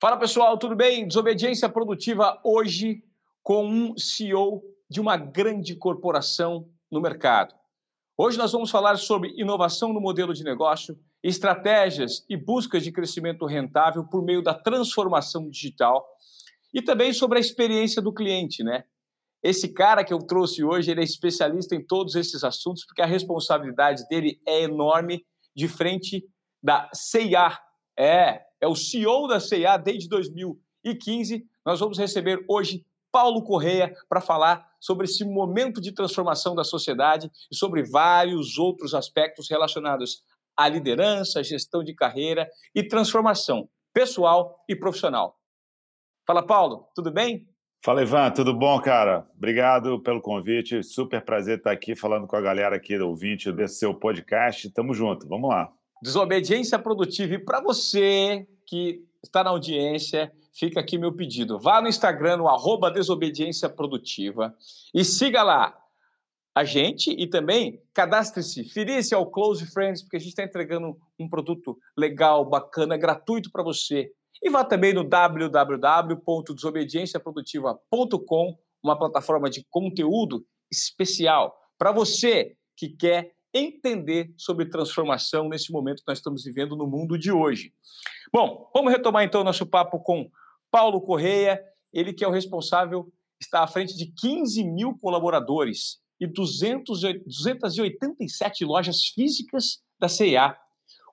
Fala pessoal, tudo bem? Desobediência produtiva hoje com um CEO de uma grande corporação no mercado. Hoje nós vamos falar sobre inovação no modelo de negócio, estratégias e buscas de crescimento rentável por meio da transformação digital e também sobre a experiência do cliente, né? Esse cara que eu trouxe hoje, ele é especialista em todos esses assuntos porque a responsabilidade dele é enorme de frente da CIA. É, é o CEO da CIA desde 2015. Nós vamos receber hoje Paulo Correia para falar sobre esse momento de transformação da sociedade e sobre vários outros aspectos relacionados à liderança, gestão de carreira e transformação pessoal e profissional. Fala, Paulo, tudo bem? Fala, Ivan, tudo bom, cara? Obrigado pelo convite. Super prazer estar aqui falando com a galera aqui, ouvinte desse seu podcast. Tamo junto, vamos lá. Desobediência produtiva. E para você que está na audiência, fica aqui meu pedido. Vá no Instagram, no arroba Desobediência Produtiva e siga lá a gente e também cadastre-se, filie-se ao Close Friends, porque a gente está entregando um produto legal, bacana, gratuito para você. E vá também no www.desobedienciaprodutiva.com, uma plataforma de conteúdo especial para você que quer entender sobre transformação nesse momento que nós estamos vivendo no mundo de hoje. Bom, vamos retomar então nosso papo com Paulo Correia, ele que é o responsável, está à frente de 15 mil colaboradores e 200, 287 lojas físicas da CIA.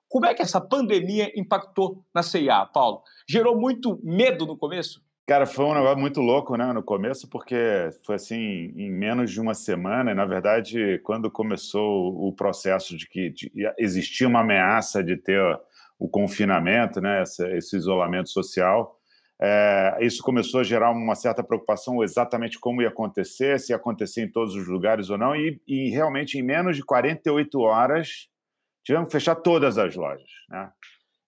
Como é que essa pandemia impactou na CIA, Paulo? Gerou muito medo no começo? Cara, foi um negócio muito louco, né, no começo, porque foi assim, em menos de uma semana, e na verdade, quando começou o processo de que existia uma ameaça de ter o confinamento, né, esse, esse isolamento social, é, isso começou a gerar uma certa preocupação exatamente como ia acontecer, se ia acontecer em todos os lugares ou não, e, e realmente em menos de 48 horas tivemos que fechar todas as lojas, né?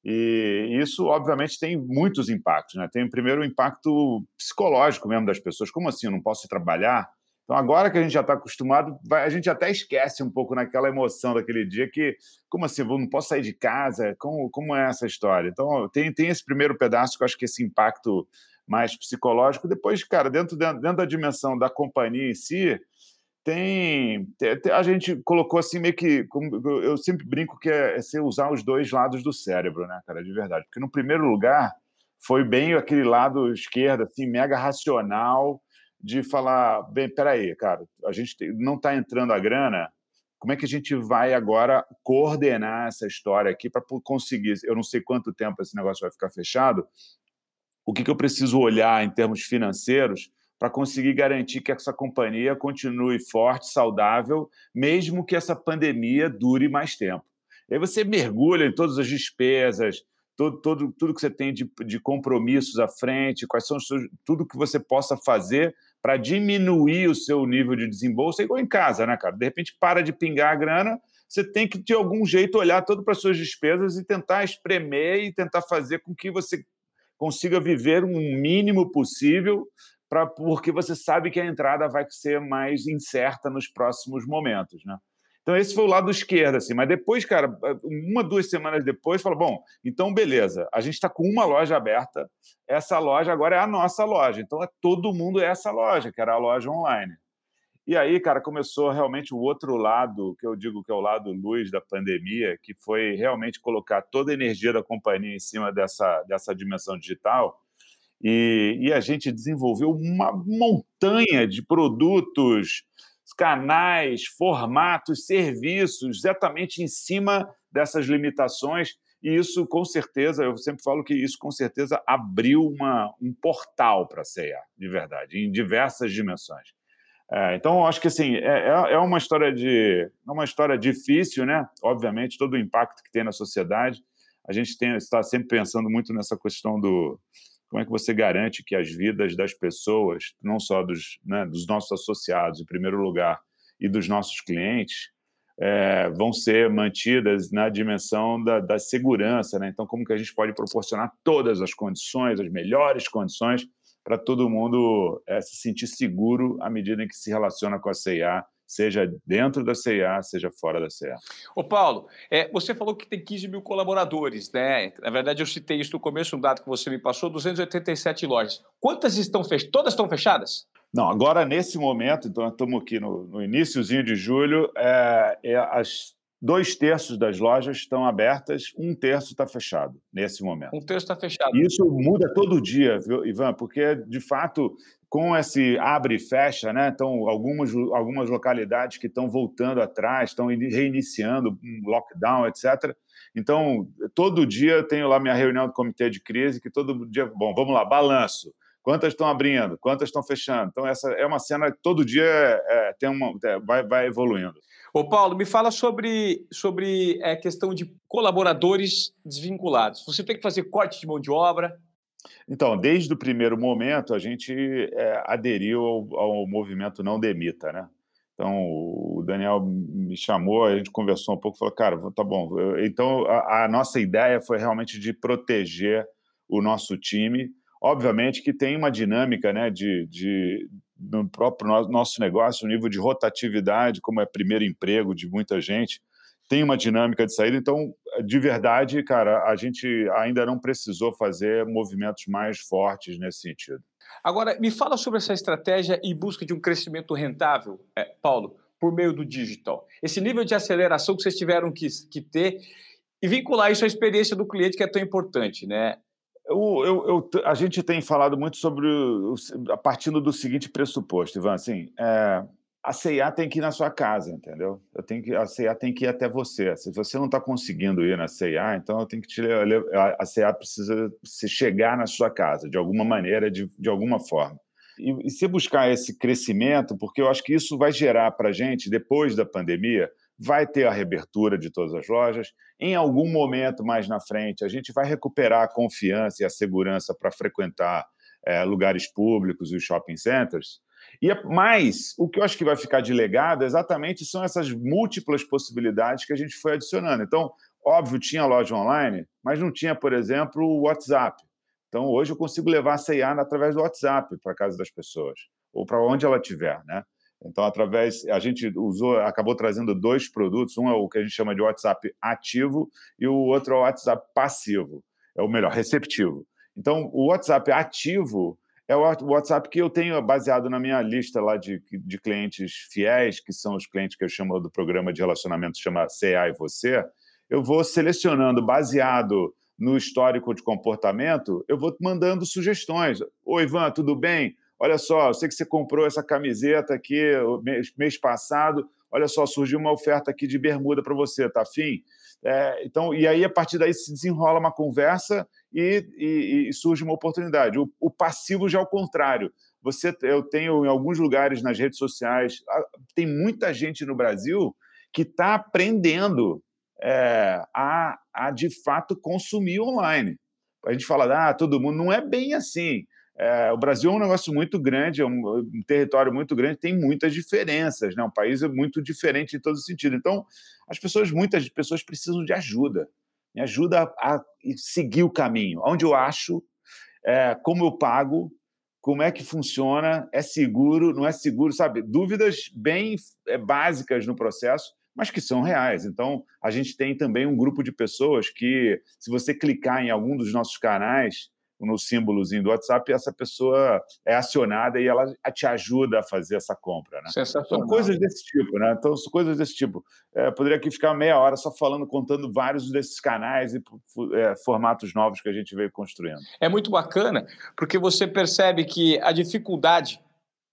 E isso, obviamente, tem muitos impactos. Né? Tem, primeiro, o impacto psicológico mesmo das pessoas. Como assim? Eu não posso trabalhar? Então, agora que a gente já está acostumado, a gente até esquece um pouco naquela emoção daquele dia que, como assim, eu não posso sair de casa? Como, como é essa história? Então, tem, tem esse primeiro pedaço que eu acho que esse impacto mais psicológico. Depois, cara, dentro, dentro, dentro da dimensão da companhia em si, tem, a gente colocou assim meio que eu sempre brinco que é, é você usar os dois lados do cérebro, né, cara, de verdade. Porque no primeiro lugar foi bem aquele lado esquerdo, assim, mega racional, de falar, bem, peraí, cara, a gente não está entrando a grana, como é que a gente vai agora coordenar essa história aqui para conseguir? Eu não sei quanto tempo esse negócio vai ficar fechado. O que, que eu preciso olhar em termos financeiros para conseguir garantir que essa companhia continue forte, saudável, mesmo que essa pandemia dure mais tempo. E aí você mergulha em todas as despesas, todo, todo, tudo que você tem de, de compromissos à frente, quais são seus, tudo que você possa fazer para diminuir o seu nível de desembolso, é igual em casa, né, cara? De repente para de pingar a grana, você tem que, de algum jeito, olhar todo para as suas despesas e tentar espremer e tentar fazer com que você consiga viver um mínimo possível pra, porque você sabe que a entrada vai ser mais incerta nos próximos momentos, né? Então, esse foi o lado esquerdo, assim. Mas depois, cara, uma, duas semanas depois, fala: bom, então beleza, a gente está com uma loja aberta, essa loja agora é a nossa loja. Então, é todo mundo é essa loja, que era a loja online. E aí, cara, começou realmente o outro lado, que eu digo que é o lado luz da pandemia, que foi realmente colocar toda a energia da companhia em cima dessa, dessa dimensão digital e, e a gente desenvolveu uma montanha de produtos, canais, formatos, serviços, exatamente em cima dessas limitações. E isso, com certeza, eu sempre falo que isso, com certeza, abriu uma, um portal para a CEA, de verdade, em diversas dimensões. É, então, acho que assim, é, é, é uma história de é uma história difícil, né? Obviamente, todo o impacto que tem na sociedade. A gente tem, está sempre pensando muito nessa questão do, como é que você garante que as vidas das pessoas, não só dos, né, dos nossos associados, em primeiro lugar, e dos nossos clientes, é, vão ser mantidas na dimensão da, da segurança. Né? Então, como que a gente pode proporcionar todas as condições, as melhores condições, para todo mundo é, se sentir seguro à medida em que se relaciona com a CIA, seja dentro da CIA, seja fora da CIA. Ô Paulo, é, você falou que tem 15 mil colaboradores, né? Na verdade, eu citei isso no começo, um dado que você me passou, 287 lojas. Quantas estão fechadas? Todas estão fechadas? Não, agora nesse momento, então estamos aqui no, no iníciozinho de julho, é, é, as dois terços das lojas estão abertas, um terço está fechado nesse momento. Um terço está fechado. E isso muda todo dia, viu, Ivan? Porque, de fato, com esse abre e fecha, né? Então, algumas, algumas localidades que estão voltando atrás, estão reiniciando um lockdown, etc. Então, todo dia eu tenho lá minha reunião do comitê de crise, que todo dia, bom, vamos lá, balanço. Quantas estão abrindo? Quantas estão fechando? Então, essa é uma cena que todo dia é, tem uma, é, vai, vai evoluindo. Ô, Paulo, me fala sobre, sobre a é, questão de colaboradores desvinculados. Você tem que fazer corte de mão de obra? Então, desde o primeiro momento, a gente é, aderiu ao, ao, movimento Não Demita, né? Então, o Daniel me chamou, a gente conversou um pouco, falou, cara, tá bom. Então, a, a nossa ideia foi realmente de proteger o nosso time, Obviamente que tem uma dinâmica né, de, de, no próprio nosso negócio, o nível de rotatividade, como é primeiro emprego de muita gente, tem uma dinâmica de saída. Então, de verdade, cara, a gente ainda não precisou fazer movimentos mais fortes nesse sentido. Agora, me fala sobre essa estratégia em busca de um crescimento rentável, é, Paulo, por meio do digital. Esse nível de aceleração que vocês tiveram que, que ter e vincular isso à experiência do cliente, que é tão importante, né? Eu, eu, eu, a gente tem falado muito sobre o, a partindo do seguinte pressuposto, Ivan, assim, é, a CIA tem que ir na sua casa, entendeu? Eu tenho que, a CIA tem que ir até você. Se você não está conseguindo ir na CIA, então eu tenho que te levar, a CIA precisa se chegar na sua casa, de alguma maneira, de, de alguma forma. E, e se buscar esse crescimento, porque eu acho que isso vai gerar para a gente, depois da pandemia, vai ter a reabertura de todas as lojas. Em algum momento mais na frente, a gente vai recuperar a confiança e a segurança para frequentar é, lugares públicos e shopping centers. E mais, o que eu acho que vai ficar de legado exatamente são essas múltiplas possibilidades que a gente foi adicionando. Então, óbvio, tinha loja online, mas não tinha, por exemplo, o WhatsApp. Então, hoje eu consigo levar a C&A através do WhatsApp para casa das pessoas, ou para onde ela estiver, né? Então, através, a gente usou, acabou trazendo dois produtos, um é o que a gente chama de WhatsApp ativo e o outro é o WhatsApp passivo, é o melhor, receptivo. Então, o WhatsApp ativo é o WhatsApp que eu tenho baseado na minha lista lá de, de clientes fiéis, que são os clientes que eu chamo do programa de relacionamento, chama CA e Você. Eu vou selecionando, baseado no histórico de comportamento, eu vou mandando sugestões. Oi, Ivan, tudo bem? Olha só, eu sei que você comprou essa camiseta aqui mês, mês passado. Olha só, surgiu uma oferta aqui de bermuda para você, tá afim? É, então, e aí, a partir daí, se desenrola uma conversa e, e, e surge uma oportunidade. O, o, passivo já é o contrário. Você, eu tenho em alguns lugares nas redes sociais, tem muita gente no Brasil que está aprendendo é, a, a, de fato, consumir online. A gente fala, ah, todo mundo. Não é bem assim. É, o Brasil é um negócio muito grande, é um, um, território muito grande, tem muitas diferenças, né? Um país é muito diferente em todo sentido. Então, as pessoas, muitas pessoas precisam de ajuda, me ajuda a, seguir o caminho, onde eu acho, é, como eu pago, como é que funciona, é seguro, não é seguro, sabe? Dúvidas bem é, básicas no processo, mas que são reais. Então, a gente tem também um grupo de pessoas que, se você clicar em algum dos nossos canais, no símbolozinho do WhatsApp, essa pessoa é acionada e ela te ajuda a fazer essa compra. Né? São coisas desse tipo, né? Então, são coisas desse tipo. É, poderia aqui ficar meia hora só falando, contando vários desses canais e é, formatos novos que a gente veio construindo. É muito bacana, porque você percebe que a dificuldade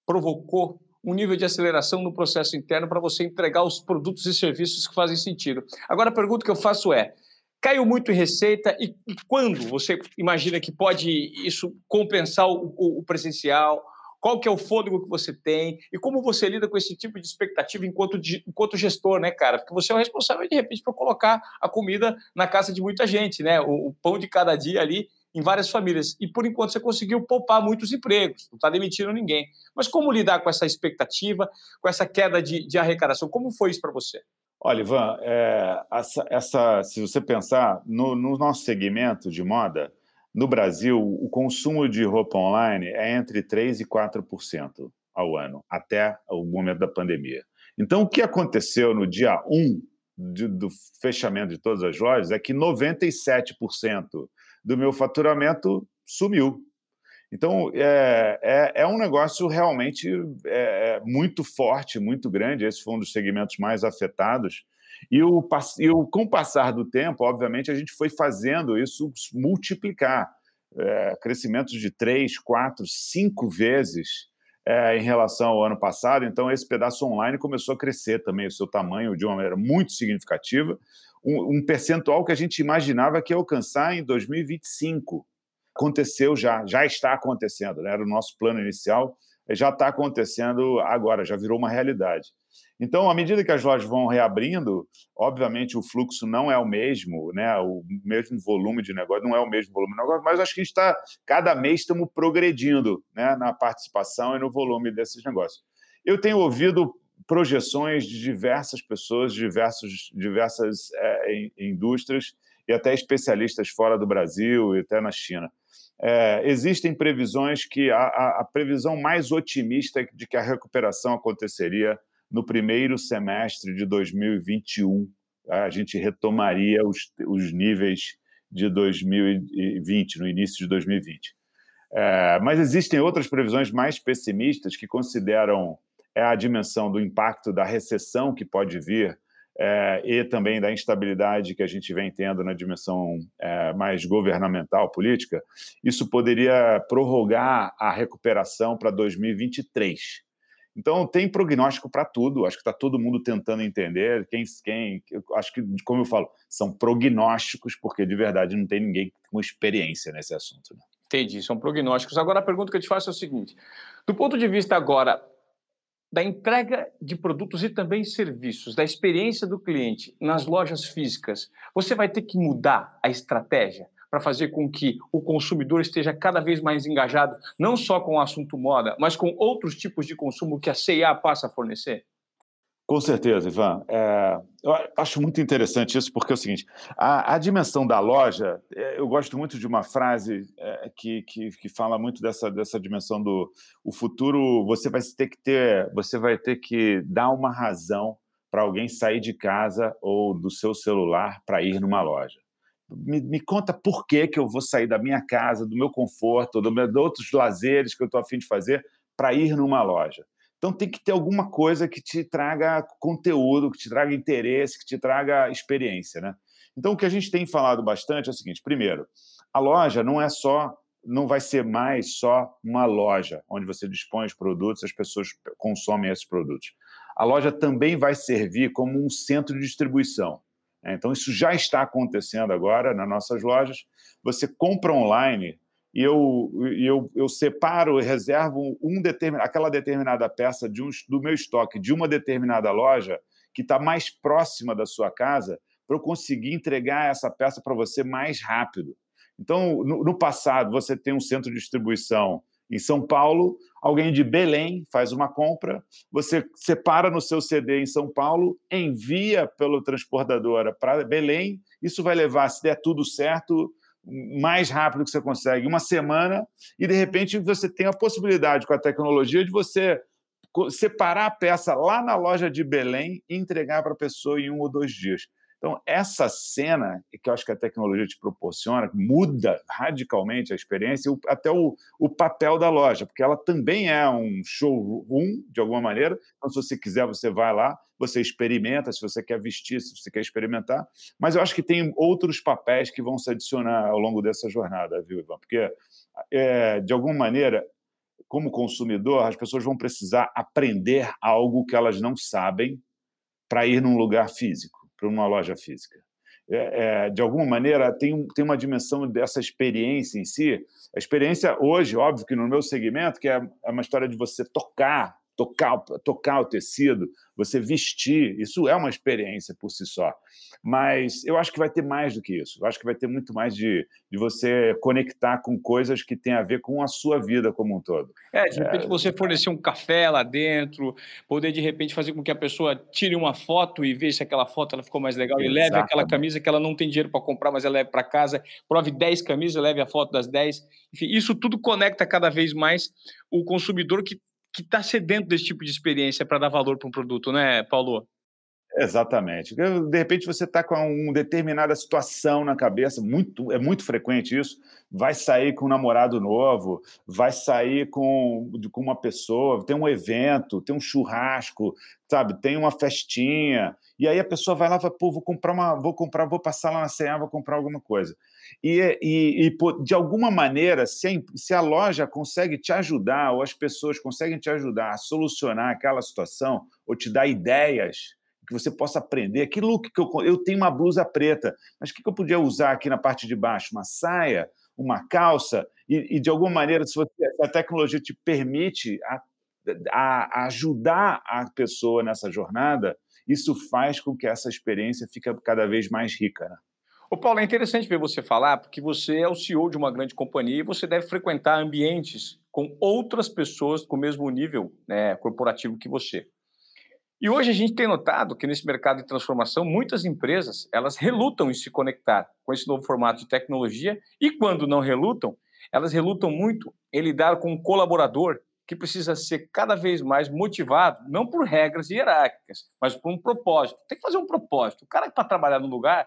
provocou um nível de aceleração no processo interno para você entregar os produtos e serviços que fazem sentido. Agora, a pergunta que eu faço é: Caiu muito em receita e, e quando você imagina que pode isso compensar o, o, o, presencial? Qual que é o fôlego que você tem e como você lida com esse tipo de expectativa enquanto, enquanto gestor, né, cara? Porque você é o responsável, de repente, para colocar a comida na casa de muita gente, né? O, o pão de cada dia ali em várias famílias. E, por enquanto, você conseguiu poupar muitos empregos, não está demitindo ninguém. Mas como lidar com essa expectativa, com essa queda de, de arrecadação? Como foi isso para você? Olha, Ivan, é, essa, essa, se você pensar no, no, nosso segmento de moda, no Brasil, o consumo de roupa online é entre 3% e 4% ao ano, até o momento da pandemia. Então, o que aconteceu no dia 1 de, do fechamento de todas as lojas é que 97% do meu faturamento sumiu. Então, é, é, é um negócio realmente é, é, muito forte, muito grande. Esse foi um dos segmentos mais afetados. E, o, e o, com o passar do tempo, obviamente, a gente foi fazendo isso multiplicar. É, crescimentos de três, quatro, cinco vezes é, em relação ao ano passado. Então, esse pedaço online começou a crescer também, o seu tamanho de uma maneira muito significativa. Um, um percentual que a gente imaginava que ia alcançar em 2025 aconteceu já, já está acontecendo, né? era o nosso plano inicial, já está acontecendo agora, já virou uma realidade. Então, à medida que as lojas vão reabrindo, obviamente o fluxo não é o mesmo, né? o mesmo volume de negócio, não é o mesmo volume de negócio, mas acho que está, cada mês estamos progredindo né? na participação e no volume desses negócios. Eu tenho ouvido projeções de diversas pessoas, diversos, diversas é, indústrias e até especialistas fora do Brasil e até na China. É, existem previsões que a, a, a, previsão mais otimista é de que a recuperação aconteceria no primeiro semestre de 2021. Tá? A gente retomaria os, os níveis de 2020, no início de 2020. É, mas existem outras previsões mais pessimistas que consideram é, a dimensão do impacto da recessão que pode vir é, e também da instabilidade que a gente vem tendo na dimensão é, mais governamental, política, isso poderia prorrogar a recuperação para 2023. Então, tem prognóstico para tudo, acho que está todo mundo tentando entender. Quem, quem, acho que, como eu falo, são prognósticos, porque de verdade não tem ninguém com experiência nesse assunto. Né? Entendi, são prognósticos. Agora, a pergunta que eu te faço é o seguinte: do ponto de vista agora da entrega de produtos e também serviços, da experiência do cliente nas lojas físicas, você vai ter que mudar a estratégia para fazer com que o consumidor esteja cada vez mais engajado, não só com o assunto moda, mas com outros tipos de consumo que a CIA passa a fornecer? Com certeza, Ivan. É, eu acho muito interessante isso, porque é o seguinte: a, a dimensão da loja, é, eu gosto muito de uma frase é, que, que, que, fala muito dessa, dessa dimensão do o futuro. Você vai ter que ter, você vai ter que dar uma razão para alguém sair de casa ou do seu celular para ir numa loja. Me, me, conta por que, que eu vou sair da minha casa, do meu conforto, do meu, de outros lazeres que eu estou afim de fazer para ir numa loja. Então tem que ter alguma coisa que te traga conteúdo, que te traga interesse, que te traga experiência, né? Então o que a gente tem falado bastante é o seguinte: primeiro, a loja não é só, não vai ser mais só uma loja onde você dispõe os produtos, as pessoas consomem esses produtos. A loja também vai servir como um centro de distribuição. Né? Então isso já está acontecendo agora nas nossas lojas. Você compra online e eu, eu, eu separo e reservo um determin, aquela determinada peça de um, do meu estoque de uma determinada loja que está mais próxima da sua casa para eu conseguir entregar essa peça para você mais rápido. Então, no, no, passado, você tem um centro de distribuição em São Paulo, alguém de Belém faz uma compra, você separa no seu CD em São Paulo, envia pelo transportadora para Belém, isso vai levar, se der tudo certo, mais rápido que você consegue, uma semana, e de repente você tem a possibilidade com a tecnologia de você separar a peça lá na loja de Belém e entregar para a pessoa em um ou dois dias. Então, essa cena que eu acho que a tecnologia te proporciona muda radicalmente a experiência, até o, o papel da loja, porque ela também é um showroom, de alguma maneira. Então, se você quiser, você vai lá, você experimenta, se você quer vestir, se você quer experimentar. Mas eu acho que tem outros papéis que vão se adicionar ao longo dessa jornada, viu, Ivan? Porque, é, de alguma maneira, como consumidor, as pessoas vão precisar aprender algo que elas não sabem para ir num lugar físico para uma loja física. É, é, de alguma maneira, tem, tem uma dimensão dessa experiência em si. A experiência hoje, óbvio que no meu segmento, que é, é uma história de você tocar tocar, tocar o tecido, você vestir, isso é uma experiência por si só. Mas eu acho que vai ter mais do que isso. Eu acho que vai ter muito mais de, de você conectar com coisas que têm a ver com a sua vida como um todo. É, de repente é, você fornecer um café lá dentro, poder de repente fazer com que a pessoa tire uma foto e veja se aquela foto ela ficou mais legal Exatamente. e leve aquela camisa que ela não tem dinheiro para comprar, mas ela leve para casa, prove 10 camisas, leve a foto das 10. Enfim, isso tudo conecta cada vez mais o consumidor que que está sedento desse tipo de experiência para dar valor para um produto, né, Paulo? Exatamente. De repente você está com uma determinada situação na cabeça, muito, é muito frequente isso. Vai sair com um namorado novo, vai sair com, com uma pessoa, tem um evento, tem um churrasco, sabe? Tem uma festinha. E aí a pessoa vai lá e fala, pô, vou comprar uma, vou comprar, vou passar lá na CA, vou comprar alguma coisa. E, e, e de alguma maneira, se a, se a loja consegue te ajudar, ou as pessoas conseguem te ajudar a solucionar aquela situação, ou te dar ideias que você possa aprender. Que look que eu, eu tenho uma blusa preta, mas o que, que eu podia usar aqui na parte de baixo? Uma saia, uma calça, e, e de alguma maneira, se, você, se, a tecnologia te permite a, a, ajudar a pessoa nessa jornada, isso faz com que essa experiência fique cada vez mais rica. Né? Ô Paulo, é interessante ver você falar, porque você é o CEO de uma grande companhia e você deve frequentar ambientes com outras pessoas com o mesmo nível né, corporativo que você. E hoje a gente tem notado que nesse mercado de transformação, muitas empresas elas relutam em se conectar com esse novo formato de tecnologia e quando não relutam, elas relutam muito em lidar com um colaborador que precisa ser cada vez mais motivado, não por regras hierárquicas, mas por um propósito. Tem que fazer um propósito. O cara que está trabalhando no lugar,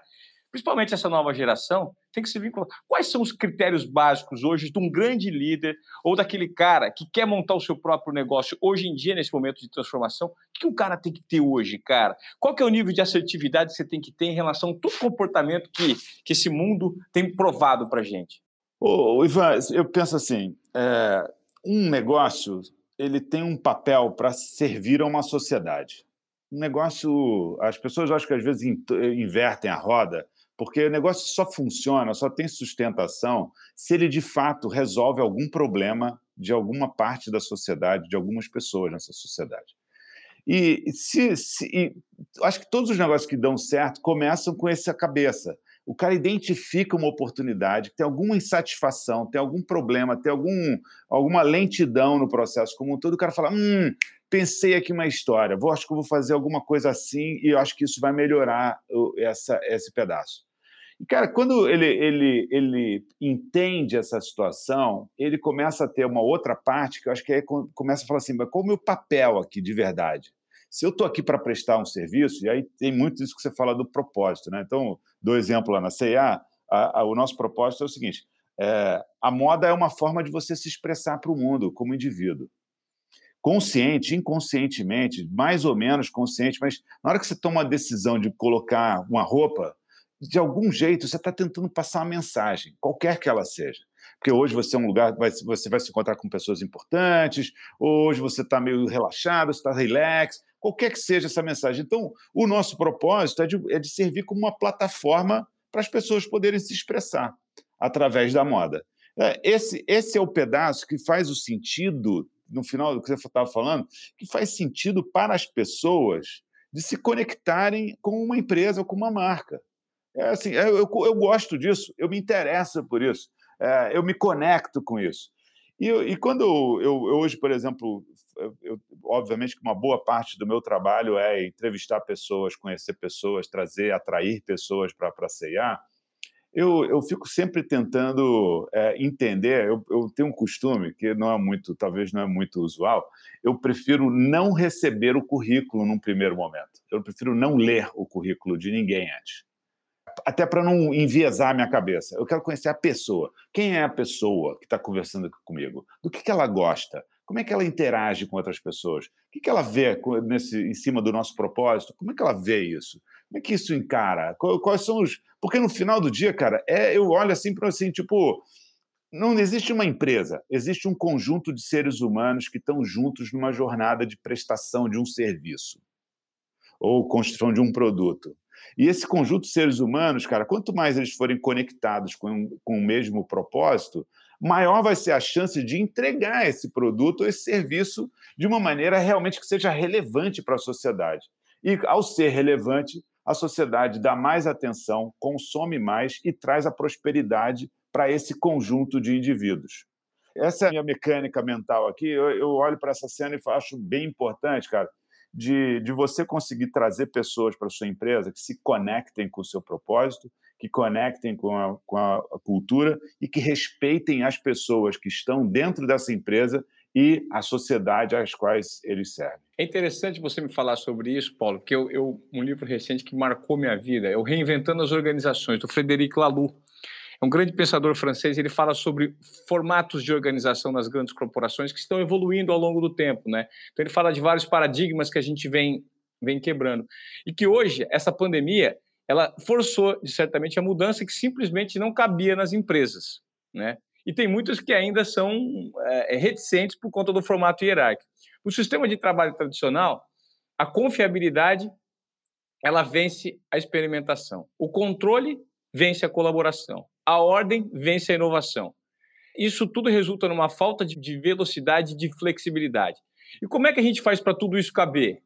principalmente essa nova geração, tem que se vincular. Quais são os critérios básicos hoje de um grande líder ou daquele cara que quer montar o seu próprio negócio hoje em dia, nesse momento de transformação? O que o cara tem que ter hoje, cara? Qual que é o nível de assertividade que você tem que ter em relação a todo comportamento que, que esse mundo tem provado para gente? Ô, Ivan, eu penso assim, é, um negócio ele tem um papel para servir a uma sociedade. Um negócio, as pessoas acho que às vezes invertem a roda porque o negócio só funciona, só tem sustentação se ele de fato resolve algum problema de alguma parte da sociedade, de algumas pessoas nessa sociedade. E, se, se e, acho que todos os negócios que dão certo começam com essa cabeça. O cara identifica uma oportunidade, tem alguma insatisfação, tem algum problema, tem algum, alguma lentidão no processo como um todo. O cara fala: hum, pensei aqui uma história, vou, acho que vou fazer alguma coisa assim e eu acho que isso vai melhorar essa, esse pedaço. E, cara, quando ele, ele, ele entende essa situação, ele começa a ter uma outra parte que eu acho que aí começa a falar assim: mas qual é o meu papel aqui de verdade? Se eu estou aqui para prestar um serviço, e aí tem muito isso que você fala do propósito, né? Então, do exemplo lá na CIA, o nosso propósito é o seguinte: é, a moda é uma forma de você se expressar para o mundo como indivíduo. Consciente, inconscientemente, mais ou menos consciente, mas na hora que você toma a decisão de colocar uma roupa, de algum jeito, você está tentando passar uma mensagem, qualquer que ela seja. Porque hoje você é um lugar, você vai se encontrar com pessoas importantes, hoje você está meio relaxado, você está relax, qualquer que seja essa mensagem. Então, o nosso propósito é de, é de servir como uma plataforma para as pessoas poderem se expressar através da moda. É, esse, esse é o pedaço que faz o sentido, no final do que você estava falando, que faz sentido para as pessoas de se conectarem com uma empresa ou com uma marca. É assim, eu, eu, eu gosto disso, eu me interesso por isso, é, eu me conecto com isso. E, e quando eu, eu, hoje, por exemplo, obviamente que uma boa parte do meu trabalho é entrevistar pessoas, conhecer pessoas, trazer, atrair pessoas para a CIA, eu, eu fico sempre tentando é, entender. Eu, eu, tenho um costume que não é muito, talvez não é muito usual. Eu prefiro não receber o currículo num primeiro momento. Eu prefiro não ler o currículo de ninguém antes até para não enviesar a minha cabeça. Eu quero conhecer a pessoa. Quem é a pessoa que está conversando comigo? Do que, que ela gosta? Como é que ela interage com outras pessoas? O que, que ela vê nesse, em cima do nosso propósito? Como é que ela vê isso? Como é que isso encara? Quais são os. Porque no final do dia, cara, é, eu olho assim para assim, tipo. Não existe uma empresa, existe um conjunto de seres humanos que estão juntos numa jornada de prestação de um serviço ou construção de um produto. E esse conjunto de seres humanos, cara, quanto mais eles forem conectados com, com o mesmo propósito, maior vai ser a chance de entregar esse produto ou esse serviço de uma maneira realmente que seja relevante para a sociedade. E, ao ser relevante, a sociedade dá mais atenção, consome mais e traz a prosperidade para esse conjunto de indivíduos. Essa é a minha mecânica mental aqui. Eu, eu olho para essa cena e acho bem importante, cara, de, de você conseguir trazer pessoas para sua empresa que se conectem com o seu propósito, que conectem com a, com a cultura e que respeitem as pessoas que estão dentro dessa empresa e a sociedade às quais eles servem. É interessante você me falar sobre isso, Paulo, porque eu, eu, um livro recente que marcou minha vida é o Reinventando as Organizações, do Frederic Laloux. É um grande pensador francês, ele fala sobre formatos de organização nas grandes corporações que estão evoluindo ao longo do tempo, né? Então ele fala de vários paradigmas que a gente vem, vem quebrando. E que hoje, essa pandemia, ela forçou, certamente, a mudança que simplesmente não cabia nas empresas, né? e tem muitas que ainda são é, reticentes por conta do formato hierárquico. O sistema de trabalho tradicional, a confiabilidade, ela vence a experimentação. O controle vence a colaboração. A ordem vence a inovação. Isso tudo resulta numa falta de velocidade e de flexibilidade. E como é que a gente faz para tudo isso caber?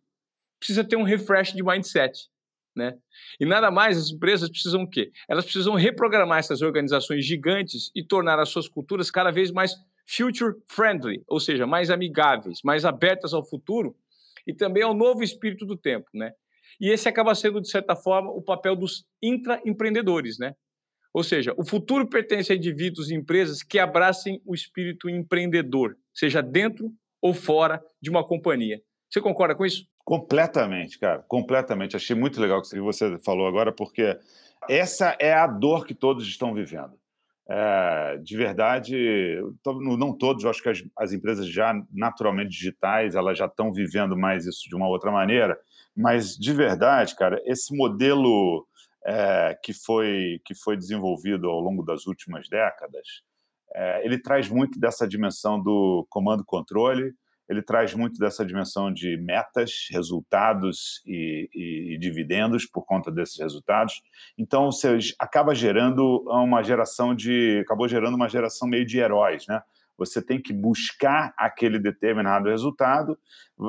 Precisa ter um refresh de mindset. Né? E nada mais, as empresas precisam o quê? Elas precisam reprogramar essas organizações gigantes e tornar as suas culturas cada vez mais future friendly, ou seja, mais amigáveis, mais abertas ao futuro e também ao novo espírito do tempo, né? E esse acaba sendo de certa forma o papel dos intraempreendedores, né? Ou seja, o futuro pertence a indivíduos e empresas que abracem o espírito empreendedor, seja dentro ou fora de uma companhia. Você concorda com isso? Completamente, cara, completamente. Achei muito legal o que você falou agora, porque essa é a dor que todos estão vivendo. É, de verdade, não todos, acho que as, as, empresas já naturalmente digitais, elas já estão vivendo mais isso de uma outra maneira, mas de verdade, cara, esse modelo é, que, foi, que foi desenvolvido ao longo das últimas décadas, é, ele traz muito dessa dimensão do comando-controle, ele traz muito dessa dimensão de metas, resultados e, e, e, dividendos por conta desses resultados. Então, você acaba gerando uma geração de, acabou gerando uma geração meio de heróis, né? Você tem que buscar aquele determinado resultado.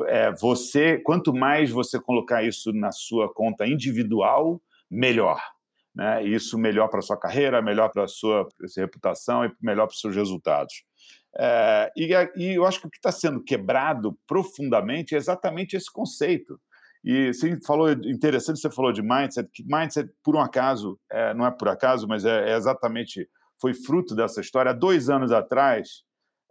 É, você, quanto mais você colocar isso na sua conta individual, melhor. Né? Isso melhor para sua carreira, melhor para a sua reputação e melhor para os seus resultados. É, e, e, eu acho que o que está sendo quebrado profundamente é exatamente esse conceito. E você falou interessante, você falou de mindset, que mindset, por um acaso, é, não é por acaso, mas é, é, exatamente, foi fruto dessa história. Há dois anos atrás,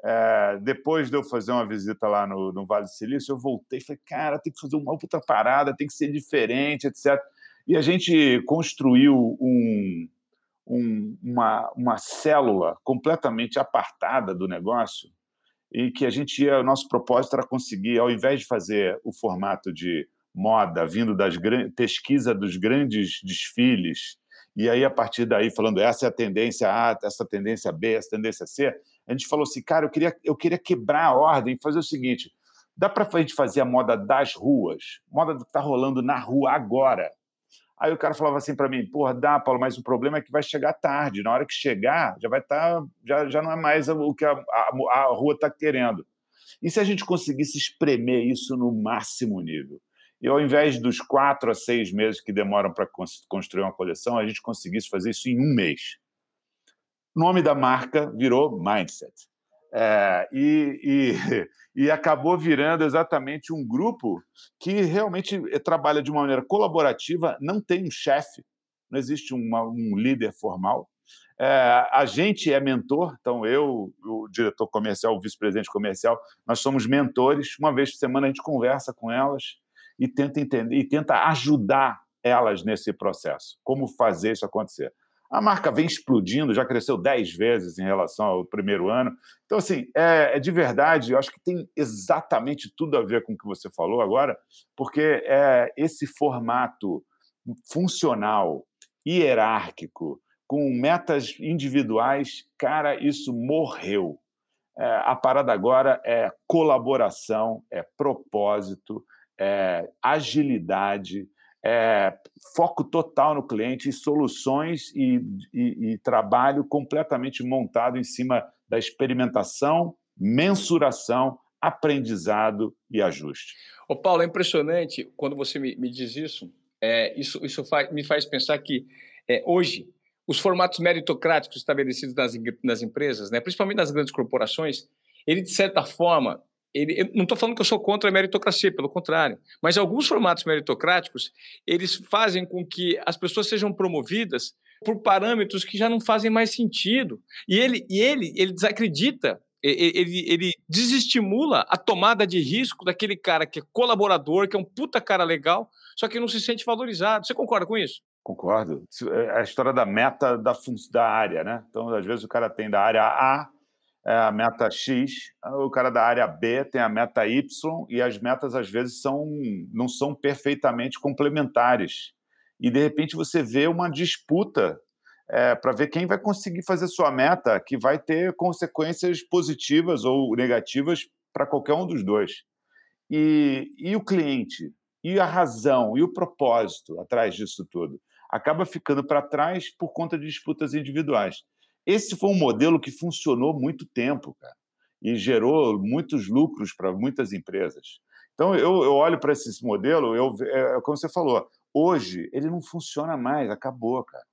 é, depois de eu fazer uma visita lá no, no Vale do Silício, eu voltei e falei, cara, tem que fazer uma outra parada, tem que ser diferente, etc. E a gente construiu um, um, uma, uma célula completamente apartada do negócio e que a gente ia, o nosso propósito era conseguir, ao invés de fazer o formato de moda vindo das pesquisa dos grandes desfiles, e aí a partir daí falando essa é a tendência A, essa tendência B, essa tendência C, a gente falou assim, cara, eu queria, eu queria quebrar a ordem fazer o seguinte, dá para a gente fazer a moda das ruas, moda que está rolando na rua agora, Aí o cara falava assim para mim: porra, dá, Paulo, mas o problema é que vai chegar tarde. Na hora que chegar, já vai estar. Tá, já, já não é mais o que a, a, a rua está querendo. E se a gente conseguisse espremer isso no máximo nível? E ao invés dos quatro a seis meses que demoram para construir uma coleção, a gente conseguisse fazer isso em um mês. O nome da marca virou Mindset. É, e, e, e, acabou virando exatamente um grupo que realmente eh, trabalha de uma maneira colaborativa, não tem um chefe, não existe uma, um líder formal. É, a gente é mentor, então eu, o diretor comercial, o vice-presidente comercial, nós somos mentores. Uma vez por semana a gente conversa com elas e tenta entender e tenta ajudar elas nesse processo, como fazer isso acontecer. A marca vem explodindo, já cresceu 10 vezes em relação ao primeiro ano. Então, assim, é, é, de verdade, eu acho que tem exatamente tudo a ver com o que você falou agora, porque é esse formato funcional, hierárquico, com metas individuais, cara, isso morreu. É, a parada agora é colaboração, é propósito, é agilidade, é, foco total no cliente, soluções e, e, e trabalho completamente montado em cima da experimentação, mensuração, aprendizado e ajuste. Ô Paulo, é impressionante quando você me, me diz isso. É, isso isso faz, me faz pensar que é, hoje os formatos meritocráticos estabelecidos nas, nas empresas, né, principalmente nas grandes corporações, ele de certa forma ele, não estou falando que eu sou contra a meritocracia, pelo contrário. Mas alguns formatos meritocráticos, eles fazem com que as pessoas sejam promovidas por parâmetros que já não fazem mais sentido. E ele, e ele, ele desacredita Ele, ele desestimula a tomada de risco daquele cara que é colaborador, que é um puta cara legal, só que não se sente valorizado. Você concorda com isso? Concordo. É a história da meta da, da área, né? Então, às vezes, o cara tem da área A é a meta X, o cara da área B tem a meta Y, e as metas, às vezes, são, não são perfeitamente complementares. E, de repente, você vê uma disputa é, para ver quem vai conseguir fazer sua meta, que vai ter consequências positivas ou negativas para qualquer um dos dois. E, e o cliente, e a razão, e o propósito atrás disso tudo, acaba ficando para trás por conta de disputas individuais. Esse foi um modelo que funcionou muito tempo, cara, e gerou muitos lucros para muitas empresas. Então, eu, eu olho para esse modelo, eu, é, como você falou, hoje ele não funciona mais, acabou, cara.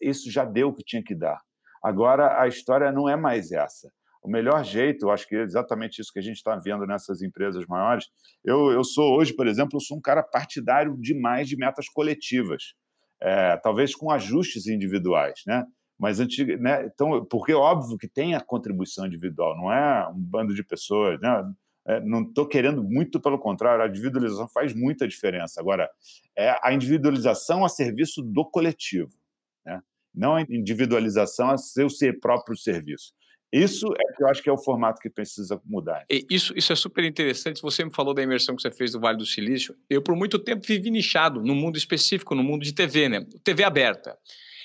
Isso já deu o que tinha que dar. Agora a história não é mais essa. O melhor jeito, eu acho que é exatamente isso que a gente está vendo nessas empresas maiores. Eu, eu sou hoje, por exemplo, eu sou um cara partidário demais de metas coletivas, é, talvez com ajustes individuais, né? Mas antiga, né? Então, porque é óbvio que tem a contribuição individual, não é um bando de pessoas, né? É, não estou querendo muito pelo contrário, a individualização faz muita diferença. Agora, é a individualização a serviço do coletivo né? não a individualização a seu próprio serviço. Isso é que eu acho que é o formato que precisa mudar. Isso, isso é super interessante. Você me falou da imersão que você fez do Vale do Silício. Eu, por muito tempo, vivi nichado no mundo específico, no mundo de TV, né? TV aberta.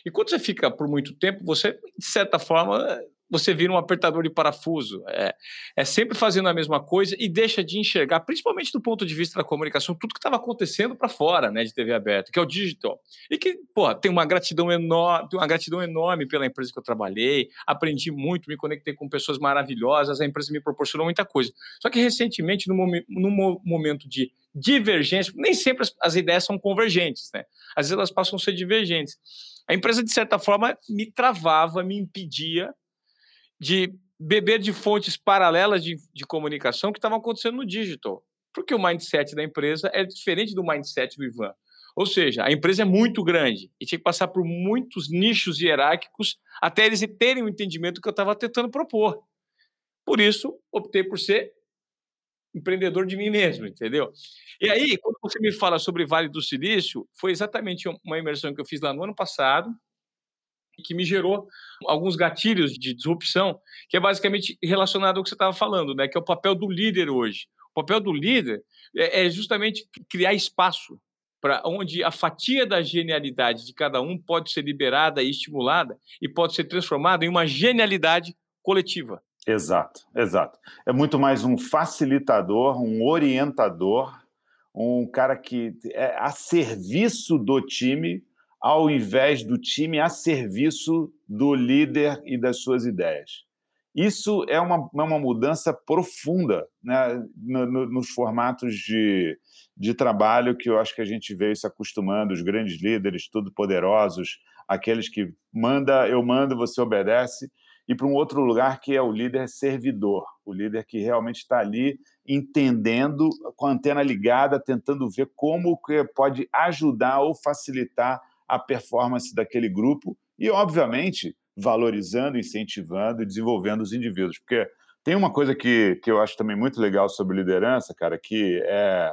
E quando você fica por muito tempo, você, de certa forma, você vira um apertador de parafuso. É, é sempre fazendo a mesma coisa e deixa de enxergar, principalmente do ponto de vista da comunicação, tudo que estava acontecendo para fora, né, de TV aberta, que é o digital. E que, pô, tem uma gratidão enorme, uma gratidão enorme pela empresa que eu trabalhei, aprendi muito, me conectei com pessoas maravilhosas, a empresa me proporcionou muita coisa. Só que recentemente, no num momento de divergência, nem sempre as, as ideias são convergentes, né? Às vezes elas passam a ser divergentes. A empresa, de certa forma, me travava, me impedia de beber de fontes paralelas de, de comunicação que estavam acontecendo no digital. Porque o mindset da empresa é diferente do mindset do Ivan. Ou seja, a empresa é muito grande e tinha que passar por muitos nichos hierárquicos até eles terem o entendimento que eu estava tentando propor. Por isso, optei por ser empreendedor de mim mesmo, entendeu? E aí, quando você me fala sobre Vale do Silício, foi exatamente uma imersão que eu fiz lá no ano passado, que me gerou alguns gatilhos de disrupção, que é basicamente relacionado ao que você estava falando, né? que é o papel do líder hoje. O papel do líder é, é justamente criar espaço para onde a fatia da genialidade de cada um pode ser liberada e estimulada e pode ser transformada em uma genialidade coletiva. Exato, exato. É muito mais um facilitador, um orientador, um cara que é a serviço do time ao invés do time a serviço do líder e das suas ideias. Isso é uma, é uma mudança profunda né, no, no, nos formatos de, de trabalho que eu acho que a gente veio se acostumando, os grandes líderes, tudo poderosos, aqueles que manda, eu mando, você obedece, e para um outro lugar que é o líder servidor, o líder que realmente está ali entendendo, com a antena ligada, tentando ver como que pode ajudar ou facilitar a performance daquele grupo e, obviamente, valorizando, incentivando e desenvolvendo os indivíduos. Porque tem uma coisa que, que eu acho também muito legal sobre liderança, cara, que é.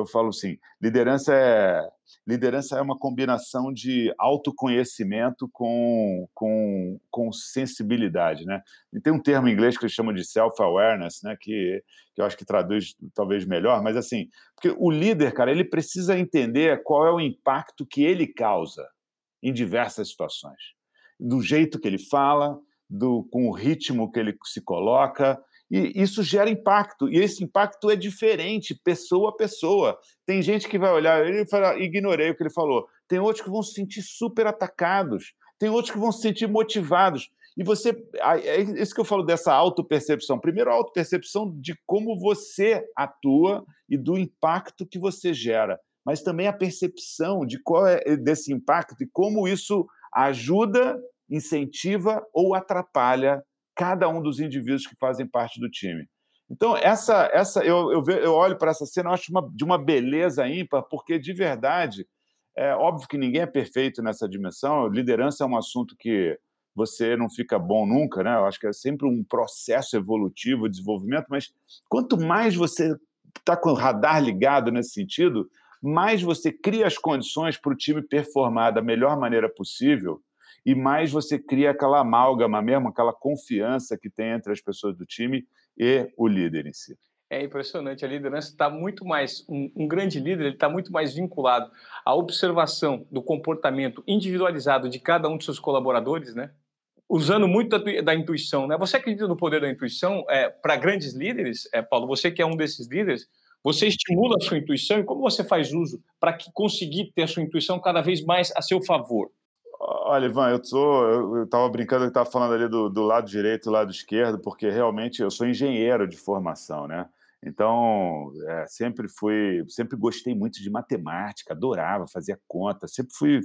Eu falo assim: liderança é, liderança é uma combinação de autoconhecimento com, com, com sensibilidade. Né? E tem um termo em inglês que eles chamam de self-awareness, né? que, que eu acho que traduz talvez melhor, mas assim, porque o líder, cara, ele precisa entender qual é o impacto que ele causa em diversas situações. Do jeito que ele fala, do, com o ritmo que ele se coloca, e isso gera impacto, e esse impacto é diferente, pessoa a pessoa. Tem gente que vai olhar, ele fala, ignorei o que ele falou. Tem outros que vão se sentir super atacados, tem outros que vão se sentir motivados. E você. É isso que eu falo dessa autopercepção. Primeiro, a autopercepção de como você atua e do impacto que você gera, mas também a percepção de qual é desse impacto e como isso ajuda, incentiva ou atrapalha cada um dos indivíduos que fazem parte do time. Então, essa, essa eu, eu, eu olho para essa cena, eu acho uma, de uma beleza ímpar, porque de verdade, é óbvio que ninguém é perfeito nessa dimensão, liderança é um assunto que você não fica bom nunca, né? Eu acho que é sempre um processo evolutivo, de desenvolvimento, mas quanto mais você está com o radar ligado nesse sentido, mais você cria as condições para o time performar da melhor maneira possível e mais você cria aquela amálgama mesmo, aquela confiança que tem entre as pessoas do time e o líder em si. É impressionante, a liderança está muito mais, um, um grande líder, ele está muito mais vinculado à observação do comportamento individualizado de cada um de seus colaboradores, né? Usando muito da, da intuição, né? Você acredita no poder da intuição é, para grandes líderes, é, Paulo? Você que é um desses líderes, você estimula a sua intuição e como você faz uso para que conseguir ter a sua intuição cada vez mais a seu favor? Olha, Ivan, eu tô, eu estava brincando que estava falando ali do, do lado direito e lado esquerdo, porque realmente eu sou engenheiro de formação, né? Então, é, sempre fui, sempre gostei muito de matemática, adorava, fazia conta, sempre fui,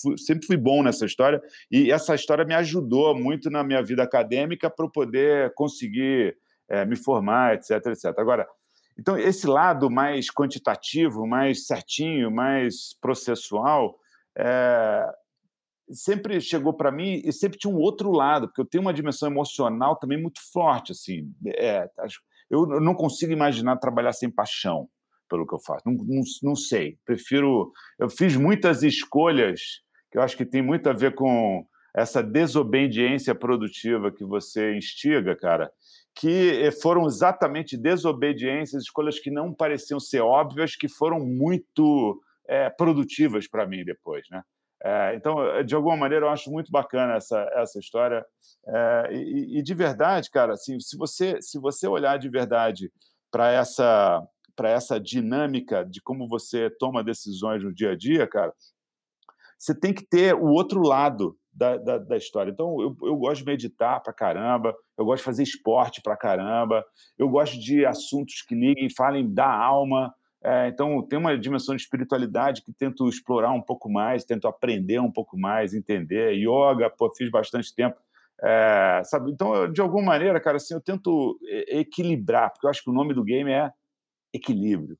fui, sempre fui bom nessa história e essa história me ajudou muito na minha vida acadêmica para eu poder conseguir é, me formar, etc, etc. Agora, então esse lado mais quantitativo, mais certinho, mais processual, é, sempre chegou para mim e sempre tinha um outro lado, porque eu tenho uma dimensão emocional também muito forte, assim, é, eu não consigo imaginar trabalhar sem paixão pelo que eu faço. Não, não, não sei. Prefiro. Eu fiz muitas escolhas que eu acho que tem muito a ver com essa desobediência produtiva que você instiga, cara, que foram exatamente desobediências, escolhas que não pareciam ser óbvias, que foram muito é, produtivas para mim depois, né? É, então, de alguma maneira, eu acho muito bacana essa, essa história. É, e, e, de verdade, cara, assim, se, você, se você olhar de verdade para essa, essa dinâmica de como você toma decisões no dia a dia, cara, você tem que ter o outro lado da, da, da história. Então, eu, eu gosto de meditar para caramba, eu gosto de fazer esporte para caramba, eu gosto de assuntos que liguem, falem da alma, é, então, tem uma dimensão de espiritualidade que tento explorar um pouco mais, tento aprender um pouco mais, entender. Yoga, pô, fiz bastante tempo. É, sabe? Então, eu, de alguma maneira, cara, assim, eu tento equilibrar, porque eu acho que o nome do game é equilíbrio.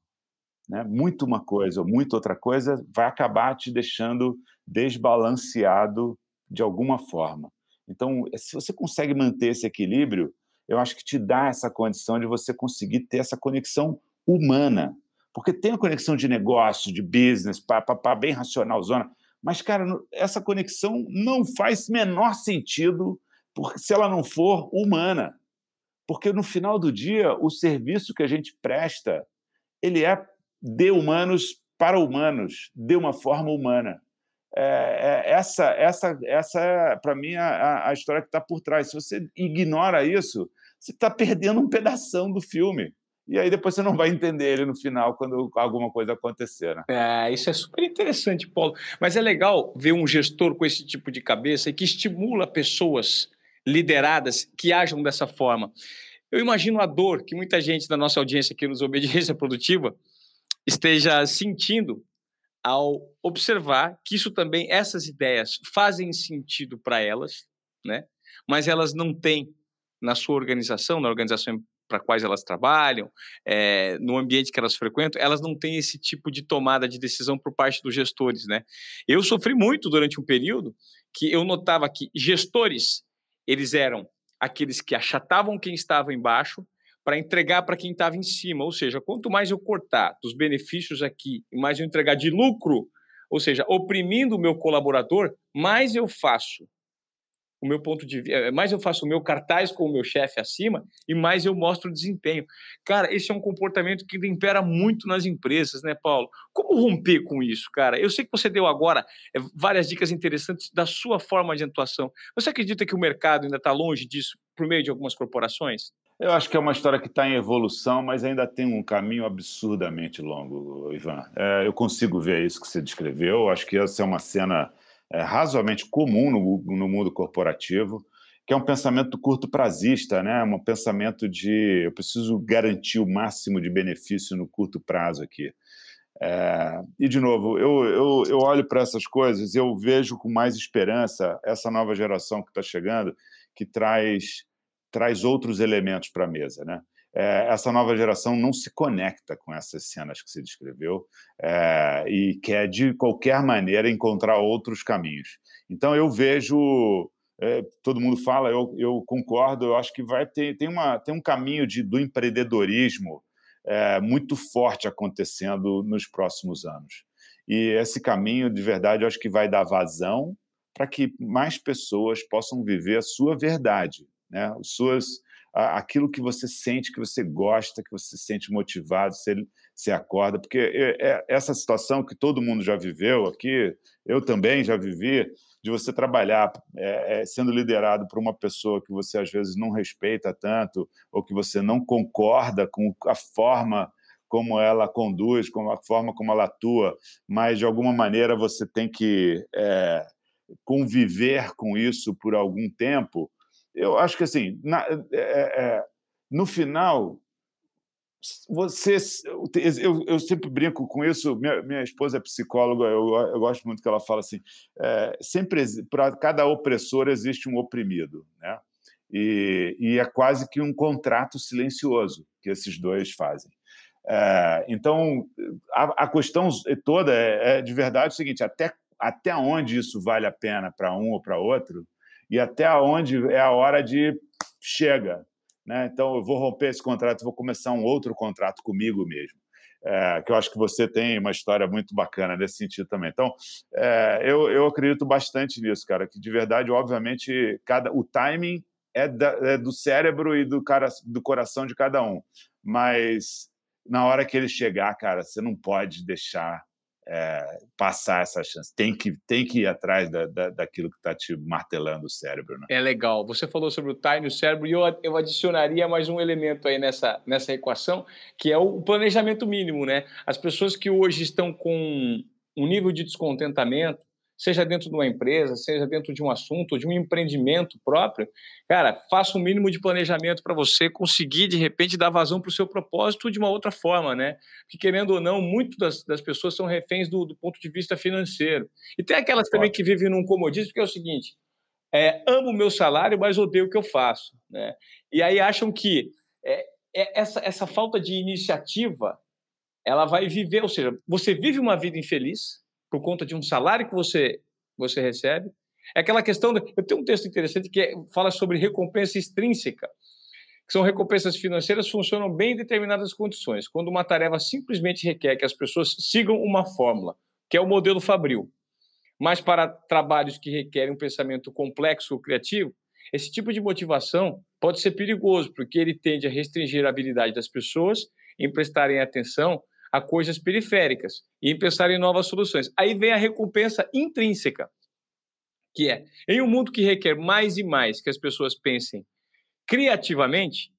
Né? Muito uma coisa, muito outra coisa, vai acabar te deixando desbalanceado de alguma forma. Então, se você consegue manter esse equilíbrio, eu acho que te dá essa condição de você conseguir ter essa conexão humana porque tem a conexão de negócio, de business, pá, pá, pá, bem racional, zona. Mas, cara, essa conexão não faz menor sentido porque, se ela não for humana. Porque, no final do dia, o serviço que a gente presta, ele é de humanos para humanos, de uma forma humana. É, é, essa, essa, essa é, para mim, a, a história que está por trás. Se você ignora isso, você está perdendo um pedaço do filme e aí depois você não vai entender ele no final quando alguma coisa acontecer. Né? É, isso é super interessante, Paulo. Mas é legal ver um gestor com esse tipo de cabeça e que estimula pessoas lideradas que ajam dessa forma. Eu imagino a dor que muita gente da nossa audiência aqui nos Obediência Produtiva esteja sentindo ao observar que isso também, essas ideias fazem sentido para elas, né? mas elas não têm na sua organização, na organização para quais elas trabalham, é, no ambiente que elas frequentam, elas não têm esse tipo de tomada de decisão por parte dos gestores, né? Eu sofri muito durante um período que eu notava que gestores, eles eram aqueles que achatavam quem estava embaixo para entregar para quem estava em cima, ou seja, quanto mais eu cortar dos benefícios aqui mais eu entregar de lucro, ou seja, oprimindo o meu colaborador, mais eu faço o meu ponto de vista, eh, mais eu faço o meu cartaz com o meu chefe acima e mais eu mostro o desempenho. Cara, esse é um comportamento que impera muito nas empresas, né, Paulo? Como romper com isso, cara? Eu sei que você deu agora é, várias dicas interessantes da sua forma de atuação. Você acredita que o mercado ainda está longe disso por meio de algumas corporações? Eu acho que é uma história que está em evolução, mas ainda tem um caminho absurdamente longo, Ivan. É, eu consigo ver isso que você descreveu. Acho que essa é uma cena é, razoavelmente comum no, no mundo corporativo, que é um pensamento curto prazista, né? um pensamento de eu preciso garantir o máximo de benefício no curto prazo aqui. É, e, de novo, eu, eu, eu olho para essas coisas eu vejo com mais esperança essa nova geração que está chegando, que traz, traz outros elementos para a mesa. Né? É, essa nova geração não se conecta com essas cenas que você descreveu é, e quer, de qualquer maneira, encontrar outros caminhos. Então, eu vejo é, todo mundo fala, eu, eu, concordo, eu acho que vai ter tem, uma, tem um caminho de, do empreendedorismo é, muito forte acontecendo nos próximos anos. E esse caminho, de verdade, eu acho que vai dar vazão para que mais pessoas possam viver a sua verdade, né? As suas, aquilo que você sente, que você gosta, que você se sente motivado, você, você acorda, porque é, é, essa situação que todo mundo já viveu aqui, eu também já vivi, de você trabalhar é, é, sendo liderado por uma pessoa que você às vezes não respeita tanto, ou que você não concorda com a forma como ela conduz, com a forma como ela atua, mas de alguma maneira você tem que é, conviver com isso por algum tempo. Eu acho que assim, na, é, no final você eu, eu sempre brinco com isso minha, minha esposa é psicóloga eu, eu gosto muito que ela fala assim é, sempre para cada opressor existe um oprimido né? E, e, é quase que um contrato silencioso que esses dois fazem. É, então a, a, questão toda é, é, de verdade o seguinte até até onde isso vale a pena para um ou para outro e até onde é a hora de chega né? Então, eu vou romper esse contrato, vou começar um outro contrato comigo mesmo. É, que eu acho que você tem uma história muito bacana nesse sentido também. Então, é, eu, eu acredito bastante nisso, cara, que de verdade, obviamente, cada, o timing é, da, é do cérebro e do, cara, do coração de cada um, mas na hora que ele chegar, cara, você não pode deixar é, passar essa chance. Tem que, tem que ir atrás da, da daquilo que está te martelando o cérebro. Né? É legal. Você falou sobre o time o cérebro, e eu, eu adicionaria mais um elemento aí nessa, nessa equação, que é o planejamento mínimo. Né? As pessoas que hoje estão com um nível de descontentamento, seja dentro de uma empresa, seja dentro de um assunto, de um empreendimento próprio, cara, faça um mínimo de planejamento para você conseguir, de repente, dar vazão para o seu propósito de uma outra forma, né? Porque, querendo ou não, muito das, das pessoas são reféns do, do, ponto de vista financeiro. E tem aquelas também que vivem num comodismo, que é o seguinte, é, amo o meu salário, mas odeio o que eu faço, né? E aí acham que é, é essa, essa falta de iniciativa, ela vai viver, ou seja, você vive uma vida infeliz, por conta de um salário que você, você recebe. É aquela questão. De, eu tenho um texto interessante que é, fala sobre recompensa extrínseca, que são recompensas financeiras que funcionam bem em determinadas condições. Quando uma tarefa simplesmente requer que as pessoas sigam uma fórmula, que é o modelo Fabril. Mas para trabalhos que requerem um pensamento complexo ou criativo, esse tipo de motivação pode ser perigoso, porque ele tende a restringir a habilidade das pessoas em prestarem atenção a coisas periféricas e em pensar em novas soluções. Aí vem a recompensa intrínseca, que é, em um mundo que requer mais e mais que as pessoas pensem criativamente,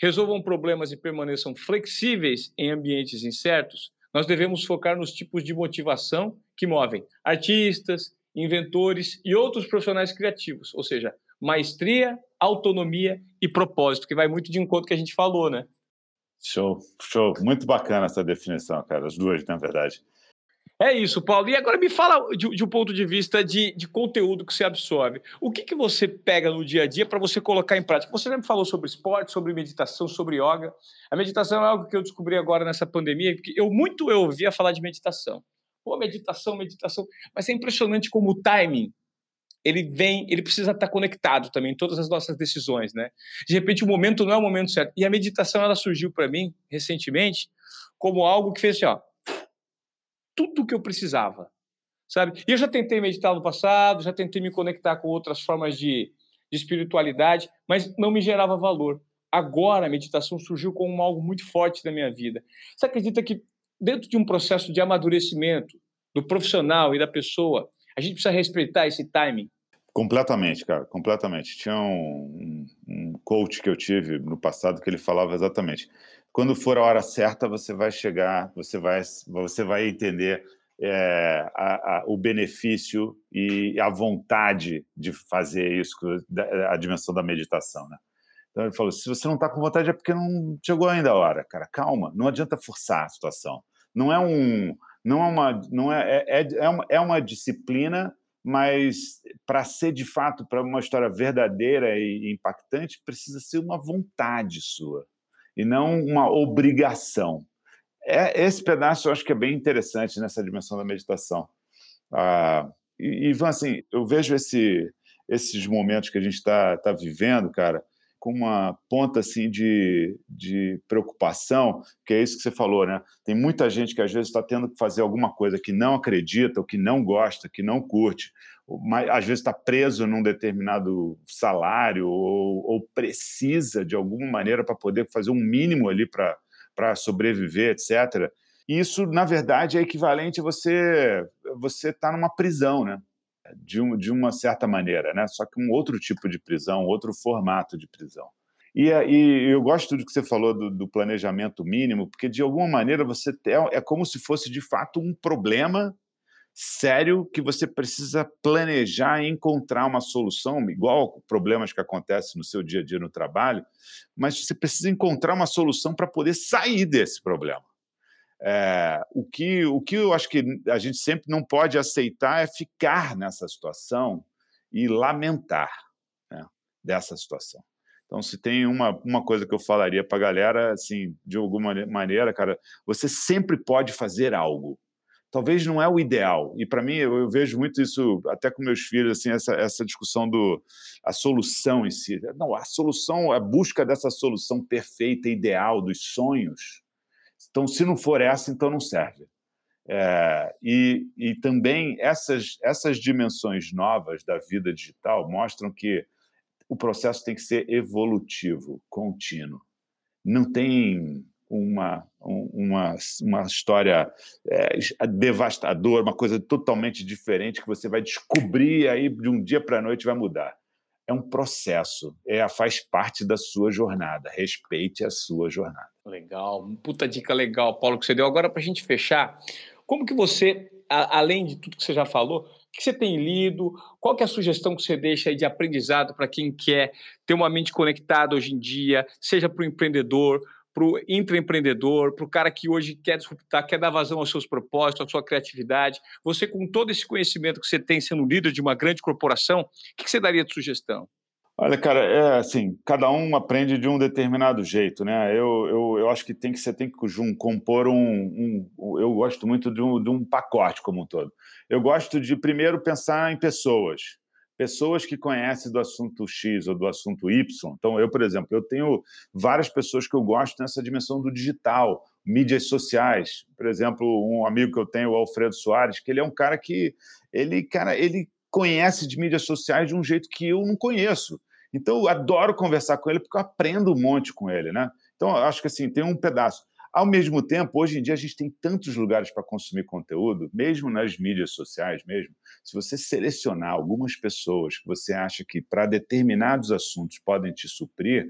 resolvam problemas e permaneçam flexíveis em ambientes incertos, nós devemos focar nos tipos de motivação que movem artistas, inventores e outros profissionais criativos, ou seja, maestria, autonomia e propósito, que vai muito de encontro que a gente falou, né? Show, show. Muito bacana essa definição, cara. As duas, na verdade. É isso, Paulo. E agora me fala de, de um ponto de vista de, de, conteúdo que você absorve. O que, que você pega no dia a dia para você colocar em prática? Você me falou sobre esporte, sobre meditação, sobre yoga. A meditação é algo que eu descobri agora nessa pandemia, porque eu muito eu ouvia falar de meditação. Pô, meditação, meditação. Mas é impressionante como o timing ele vem, ele precisa estar conectado também em todas as nossas decisões, né? De repente o momento não é o momento certo. E a meditação ela surgiu para mim recentemente como algo que fez assim, ó, tudo o que eu precisava, sabe? E eu já tentei meditar no passado, já tentei me conectar com outras formas de, de espiritualidade, mas não me gerava valor. Agora a meditação surgiu como algo muito forte na minha vida. Você acredita que dentro de um processo de amadurecimento do profissional e da pessoa, a gente precisa respeitar esse timing? Completamente, cara, completamente. Tinha um, um, coach que eu tive no passado que ele falava exatamente: quando for a hora certa, você vai chegar, você vai, você vai entender é, a, a, o benefício e a vontade de fazer isso, a dimensão da meditação, né? Então ele falou: se você não está com vontade é porque não chegou ainda a hora, cara. Calma, não adianta forçar a situação. Não é um, não é uma, não é, é, é, é uma, é uma disciplina mas para ser de fato para uma história verdadeira e impactante precisa ser uma vontade sua e não uma obrigação. É, esse pedaço eu acho que é bem interessante nessa dimensão da meditação. Ah, e, Ivan, assim, eu vejo esse esses momentos que a gente está tá vivendo, cara, com uma ponta assim de, de preocupação, que é isso que você falou, né? Tem muita gente que às vezes está tendo que fazer alguma coisa que não acredita, ou que não gosta, que não curte, mas às vezes está preso num determinado salário ou, ou precisa de alguma maneira para poder fazer um mínimo ali para sobreviver, etc. E isso, na verdade, é equivalente a você você estar tá numa prisão, né? De, um, de uma certa maneira, né? só que um outro tipo de prisão, outro formato de prisão. E, e eu gosto do que você falou do, do, planejamento mínimo, porque de alguma maneira você é como se fosse de fato um problema sério que você precisa planejar e encontrar uma solução, igual problemas que acontecem no seu dia a dia no trabalho, mas você precisa encontrar uma solução para poder sair desse problema. É, o, que, o que eu acho que a gente sempre não pode aceitar é ficar nessa situação e lamentar né, dessa situação. Então, se tem uma, uma coisa que eu falaria para a galera, assim, de alguma maneira, cara, você sempre pode fazer algo. Talvez não é o ideal. E para mim, eu, eu, vejo muito isso até com meus filhos, assim, essa, essa discussão do a solução em si. Não, a solução, a busca dessa solução perfeita, ideal, dos sonhos, então, se não for essa, então não serve. É, e, e também essas, essas dimensões novas da vida digital mostram que o processo tem que ser evolutivo, contínuo. Não tem uma, uma, uma história é, devastadora, uma coisa totalmente diferente que você vai descobrir aí de um dia para a noite vai mudar. É um processo, é, faz parte da sua jornada. Respeite a sua jornada. Legal, puta dica legal, Paulo, que você deu. Agora, para a gente fechar, como que você, a, além de tudo que você já falou, o que você tem lido? Qual que é a sugestão que você deixa de aprendizado para quem quer ter uma mente conectada hoje em dia, seja para o empreendedor, para o intraempreendedor, para o cara que hoje quer disruptar, quer dar vazão aos seus propósitos, à sua criatividade. Você, com todo esse conhecimento que você tem sendo líder de uma grande corporação, o que você daria de sugestão? Olha, cara, é assim, cada um aprende de um determinado jeito, né? Eu, eu, eu acho que tem que você tem que compor um, um eu gosto muito de um, de um pacote como um todo. Eu gosto de primeiro pensar em pessoas, pessoas que conhecem do assunto X ou do assunto Y. Então, eu, por exemplo, eu tenho várias pessoas que eu gosto nessa dimensão do digital, mídias sociais. Por exemplo, um amigo que eu tenho, o Alfredo Soares, que ele é um cara que ele, cara, ele conhece de mídias sociais de um jeito que eu não conheço. Então, eu adoro conversar com ele porque eu aprendo um monte com ele, né? Então, acho que assim, tem um pedaço. Ao mesmo tempo, hoje em dia a gente tem tantos lugares para consumir conteúdo, mesmo nas mídias sociais mesmo. Se você selecionar algumas pessoas que você acha que para determinados assuntos podem te suprir,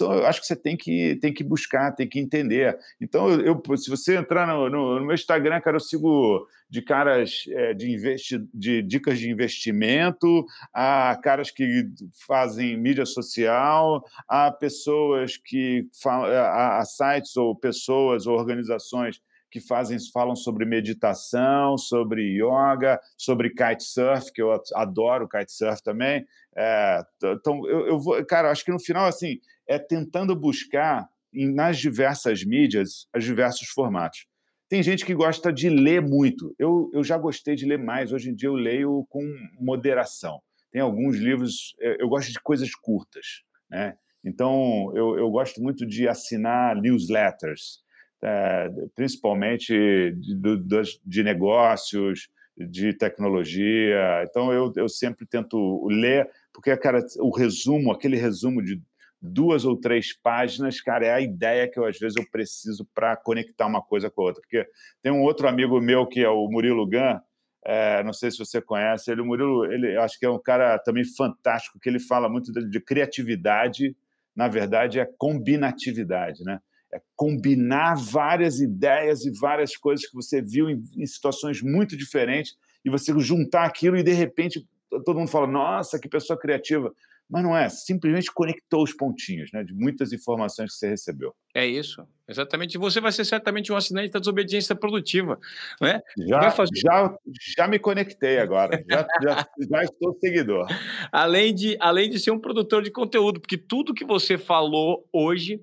eu acho que você tem que, tem que buscar, tem que entender. Então, eu, se você entrar no, no, no meu Instagram, cara, eu sigo de caras é, de, investi de dicas de investimento, a caras que fazem mídia social, a pessoas que falam, a, a sites ou pessoas ou organizações que fazem, falam sobre meditação, sobre yoga, sobre kitesurf, que eu adoro kitesurf também. É, então, eu, eu vou, cara, acho que no final, assim, é tentando buscar nas diversas mídias, os diversos formatos. Tem gente que gosta de ler muito. Eu, eu já gostei de ler mais. Hoje em dia eu leio com moderação. Tem alguns livros, é, eu gosto de coisas curtas. Né? Então, eu, eu gosto muito de assinar newsletters, é, principalmente de, de, de, negócios, de tecnologia. Então, eu, eu sempre tento ler, porque, cara, o resumo, aquele resumo de duas ou três páginas, cara, é a ideia que eu, às vezes eu preciso para conectar uma coisa com a outra. Porque tem um outro amigo meu que é o Murilo Gan, é, não sei se você conhece ele, o Murilo, ele acho que é um cara também fantástico, que ele fala muito de, de criatividade, na verdade é combinatividade, né? É combinar várias ideias e várias coisas que você viu em, em situações muito diferentes e você juntar aquilo e de repente todo mundo fala: "Nossa, que pessoa criativa" mas não é, simplesmente conectou os pontinhos, né, de muitas informações que você recebeu. É isso, exatamente. Você vai ser certamente um assinante da desobediência produtiva, né? Já, fazer... já, já me conectei agora, já, já, já estou seguidor. Além de, além de ser um produtor de conteúdo, porque tudo que você falou hoje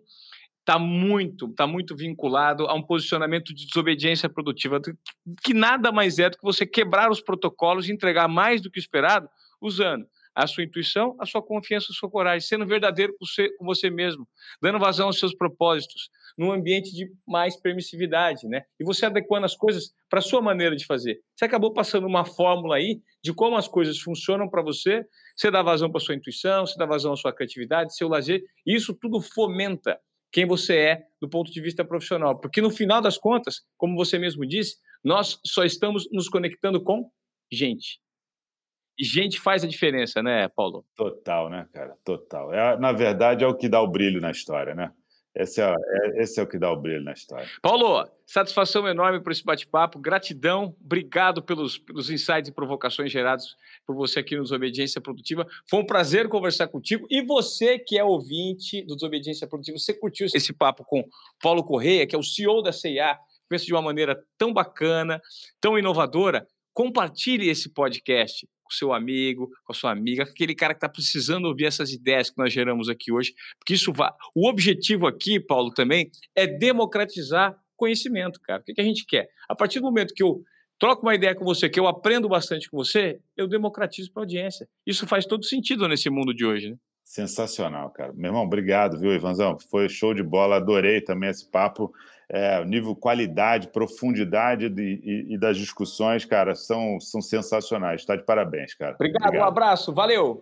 está muito, tá muito vinculado a um posicionamento de desobediência produtiva, que nada mais é do que você quebrar os protocolos e entregar mais do que esperado usando a sua intuição, a sua confiança, a sua coragem, sendo verdadeiro com você, com você mesmo, dando vazão aos seus propósitos, num ambiente de mais permissividade, né? E você adequando as coisas para a sua maneira de fazer. Você acabou passando uma fórmula aí de como as coisas funcionam para você, você dá vazão para sua intuição, você dá vazão à sua criatividade, seu lazer, e isso tudo fomenta quem você é do ponto de vista profissional. Porque no final das contas, como você mesmo disse, nós só estamos nos conectando com gente. E gente faz a diferença, né, Paulo? Total, né, cara? Total. É, na verdade, é o que dá o brilho na história, né? Esse é, é, esse é o que dá o brilho na história. Paulo, satisfação enorme por esse bate-papo, gratidão, obrigado pelos, pelos insights e provocações gerados por você aqui no Desobediência Produtiva. Foi um prazer conversar contigo. E você que é ouvinte do Desobediência Produtiva, você curtiu esse papo com Paulo Correia, que é o CEO da CIA, pensa de uma maneira tão bacana, tão inovadora, compartilhe esse podcast com seu amigo, com a sua amiga, aquele cara que está precisando ouvir essas ideias que nós geramos aqui hoje, porque isso vai. O objetivo aqui, Paulo, também é democratizar conhecimento, cara. O que, que a gente quer? A partir do momento que eu troco uma ideia com você, que eu aprendo bastante com você, eu democratizo para a audiência. Isso faz todo sentido nesse mundo de hoje, né? Sensacional, cara. Meu irmão, obrigado, viu, Ivanzão? Foi show de bola, adorei também esse papo. É, nível qualidade, profundidade de, e, e, das discussões, cara, são, são sensacionais. Está de parabéns, cara. Obrigado, obrigado, um abraço, valeu.